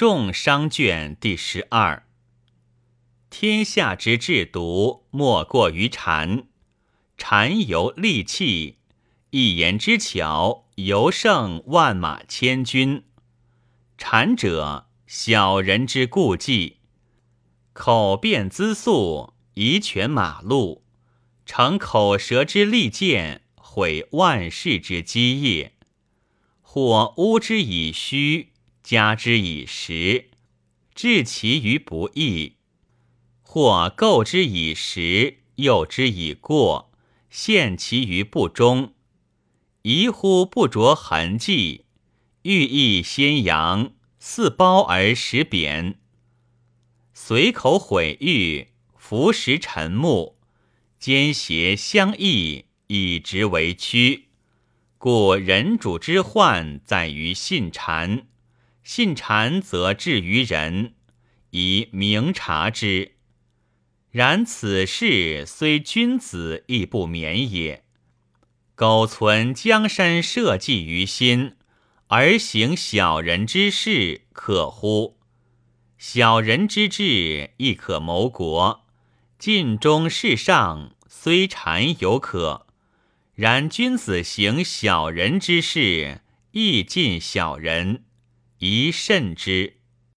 众商卷第十二。天下之至毒，莫过于谗。谗由利器，一言之巧，尤胜万马千军。谗者，小人之故计，口辩资素，以权马路，乘口舌之利剑，毁万世之基业。或诬之以虚。加之以实，治其于不义；或构之以实，诱之以过，陷其于不忠。疑乎不着痕迹，欲意先扬，似褒而实贬。随口毁誉，浮石沉木，奸邪相异，以直为屈。故人主之患在于信谗。信谗则至于人，以明察之。然此事虽君子，亦不免也。苟存江山社稷于心，而行小人之事，可乎？小人之志，亦可谋国。尽忠事上，虽谗犹可；然君子行小人之事，亦尽小人。宜慎之。